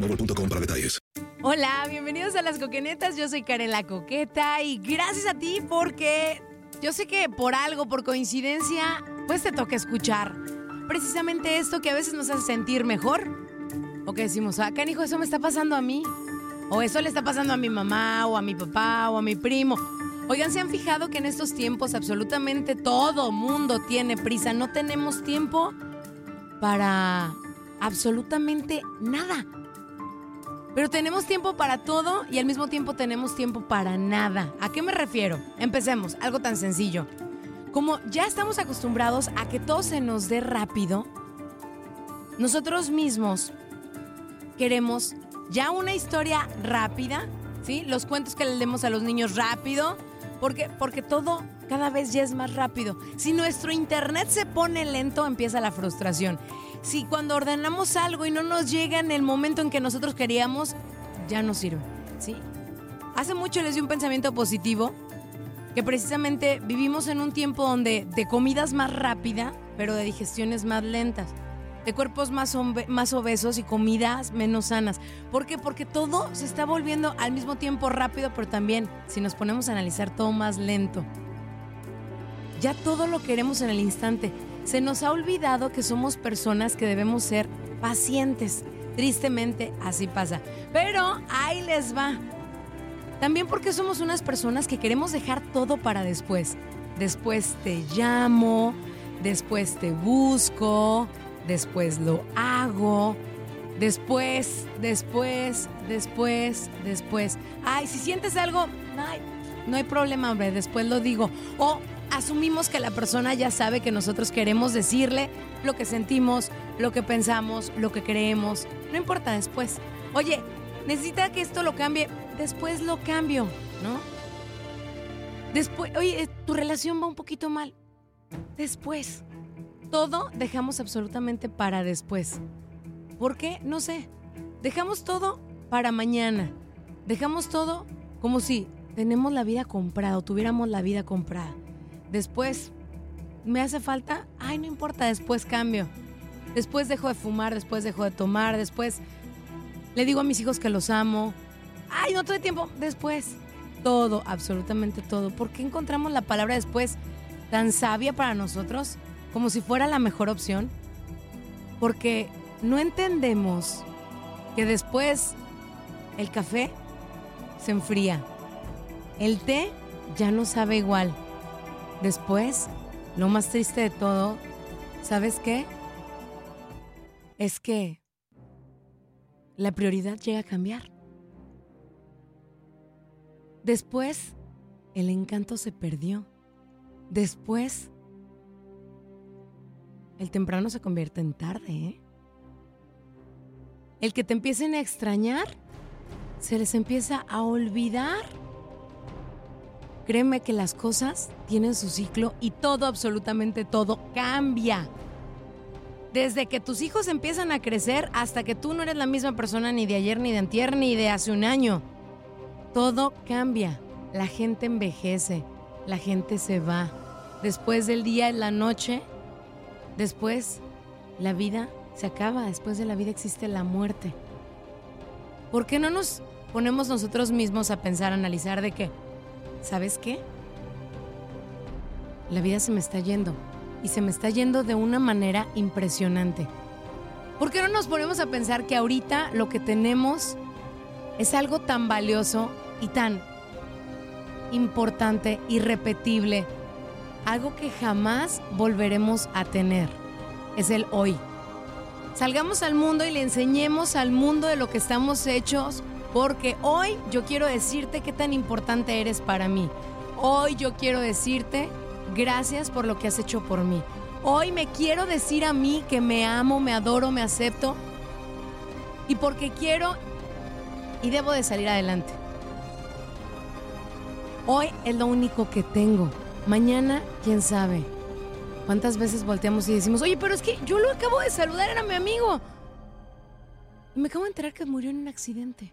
boostmobile.com para detalles. Hola, bienvenidos a Las Coquenetas. Yo soy Karen La Coqueta y gracias a ti porque yo sé que por algo, por coincidencia, pues te toca escuchar precisamente esto que a veces nos hace sentir mejor. O que decimos, ah, canijo, eso me está pasando a mí. O eso le está pasando a mi mamá, o a mi papá, o a mi primo. Oigan, ¿se han fijado que en estos tiempos absolutamente todo mundo tiene prisa? No tenemos tiempo para absolutamente nada. Pero tenemos tiempo para todo y al mismo tiempo tenemos tiempo para nada. ¿A qué me refiero? Empecemos, algo tan sencillo. Como ya estamos acostumbrados a que todo se nos dé rápido, nosotros mismos queremos ya una historia rápida, ¿sí? Los cuentos que le demos a los niños rápido, porque, porque todo cada vez ya es más rápido. Si nuestro internet se pone lento, empieza la frustración. Si cuando ordenamos algo y no nos llega en el momento en que nosotros queríamos, ya no sirve, ¿sí? Hace mucho les di un pensamiento positivo, que precisamente vivimos en un tiempo donde de comidas más rápida, pero de digestiones más lentas, de cuerpos más, más obesos y comidas menos sanas. ¿Por qué? Porque todo se está volviendo al mismo tiempo rápido, pero también, si nos ponemos a analizar, todo más lento. Ya todo lo queremos en el instante. Se nos ha olvidado que somos personas que debemos ser pacientes. Tristemente así pasa. Pero ahí les va. También porque somos unas personas que queremos dejar todo para después. Después te llamo, después te busco, después lo hago, después, después, después, después. Ay, si sientes algo, no hay problema, hombre, después lo digo. O asumimos que la persona ya sabe que nosotros queremos decirle lo que sentimos, lo que pensamos, lo que creemos. No importa después. Oye, necesita que esto lo cambie. Después lo cambio, ¿no? Después, oye, tu relación va un poquito mal. Después. Todo dejamos absolutamente para después. ¿Por qué? No sé. Dejamos todo para mañana. Dejamos todo como si tenemos la vida comprada o tuviéramos la vida comprada. Después, ¿me hace falta? Ay, no importa, después cambio. Después dejo de fumar, después dejo de tomar, después le digo a mis hijos que los amo. Ay, no tuve tiempo. Después, todo, absolutamente todo. ¿Por qué encontramos la palabra después tan sabia para nosotros? Como si fuera la mejor opción. Porque no entendemos que después el café se enfría. El té ya no sabe igual. Después, lo más triste de todo, ¿sabes qué? Es que la prioridad llega a cambiar. Después, el encanto se perdió. Después, el temprano se convierte en tarde, ¿eh? El que te empiecen a extrañar, se les empieza a olvidar. Créeme que las cosas tienen su ciclo y todo, absolutamente todo, cambia. Desde que tus hijos empiezan a crecer hasta que tú no eres la misma persona ni de ayer, ni de antier, ni de hace un año. Todo cambia. La gente envejece, la gente se va. Después del día y la noche, después la vida se acaba. Después de la vida existe la muerte. ¿Por qué no nos ponemos nosotros mismos a pensar, a analizar de que, ¿sabes qué? La vida se me está yendo y se me está yendo de una manera impresionante. ¿Por qué no nos ponemos a pensar que ahorita lo que tenemos es algo tan valioso y tan importante, irrepetible, algo que jamás volveremos a tener? Es el hoy. Salgamos al mundo y le enseñemos al mundo de lo que estamos hechos, porque hoy yo quiero decirte qué tan importante eres para mí. Hoy yo quiero decirte gracias por lo que has hecho por mí. Hoy me quiero decir a mí que me amo, me adoro, me acepto y porque quiero y debo de salir adelante. Hoy es lo único que tengo. Mañana, quién sabe. ¿Cuántas veces volteamos y decimos, oye, pero es que yo lo acabo de saludar, era mi amigo? Y me acabo de enterar que murió en un accidente.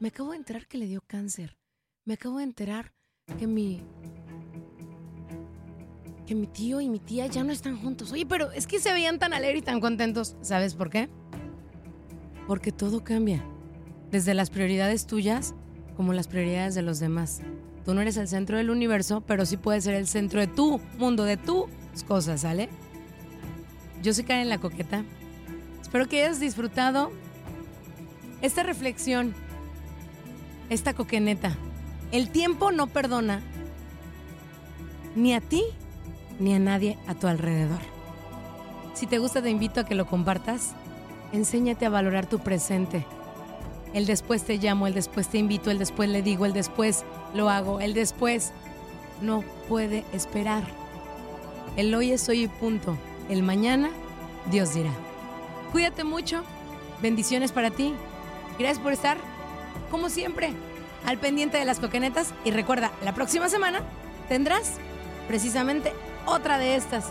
Me acabo de enterar que le dio cáncer. Me acabo de enterar que mi que mi tío y mi tía ya no están juntos. Oye, pero es que se veían tan alegres y tan contentos. ¿Sabes por qué? Porque todo cambia. Desde las prioridades tuyas como las prioridades de los demás. Tú no eres el centro del universo, pero sí puedes ser el centro de tu mundo, de tus cosas, ¿sale? Yo soy Karen la Coqueta. Espero que hayas disfrutado esta reflexión, esta coqueneta. El tiempo no perdona ni a ti ni a nadie a tu alrededor. Si te gusta, te invito a que lo compartas. Enséñate a valorar tu presente. El después te llamo, el después te invito, el después le digo, el después lo hago, el después no puede esperar. El hoy es hoy y punto. El mañana, Dios dirá. Cuídate mucho. Bendiciones para ti. Gracias por estar, como siempre, al pendiente de las coquenetas. Y recuerda, la próxima semana tendrás precisamente otra de estas.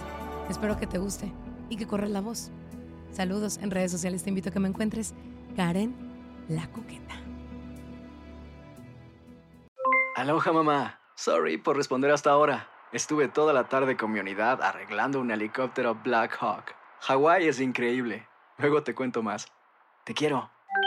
Espero que te guste y que corras la voz. Saludos en redes sociales. Te invito a que me encuentres Karen la Coqueta. Aloha mamá. Sorry por responder hasta ahora. Estuve toda la tarde con mi unidad arreglando un helicóptero Black Hawk. Hawái es increíble. Luego te cuento más. Te quiero.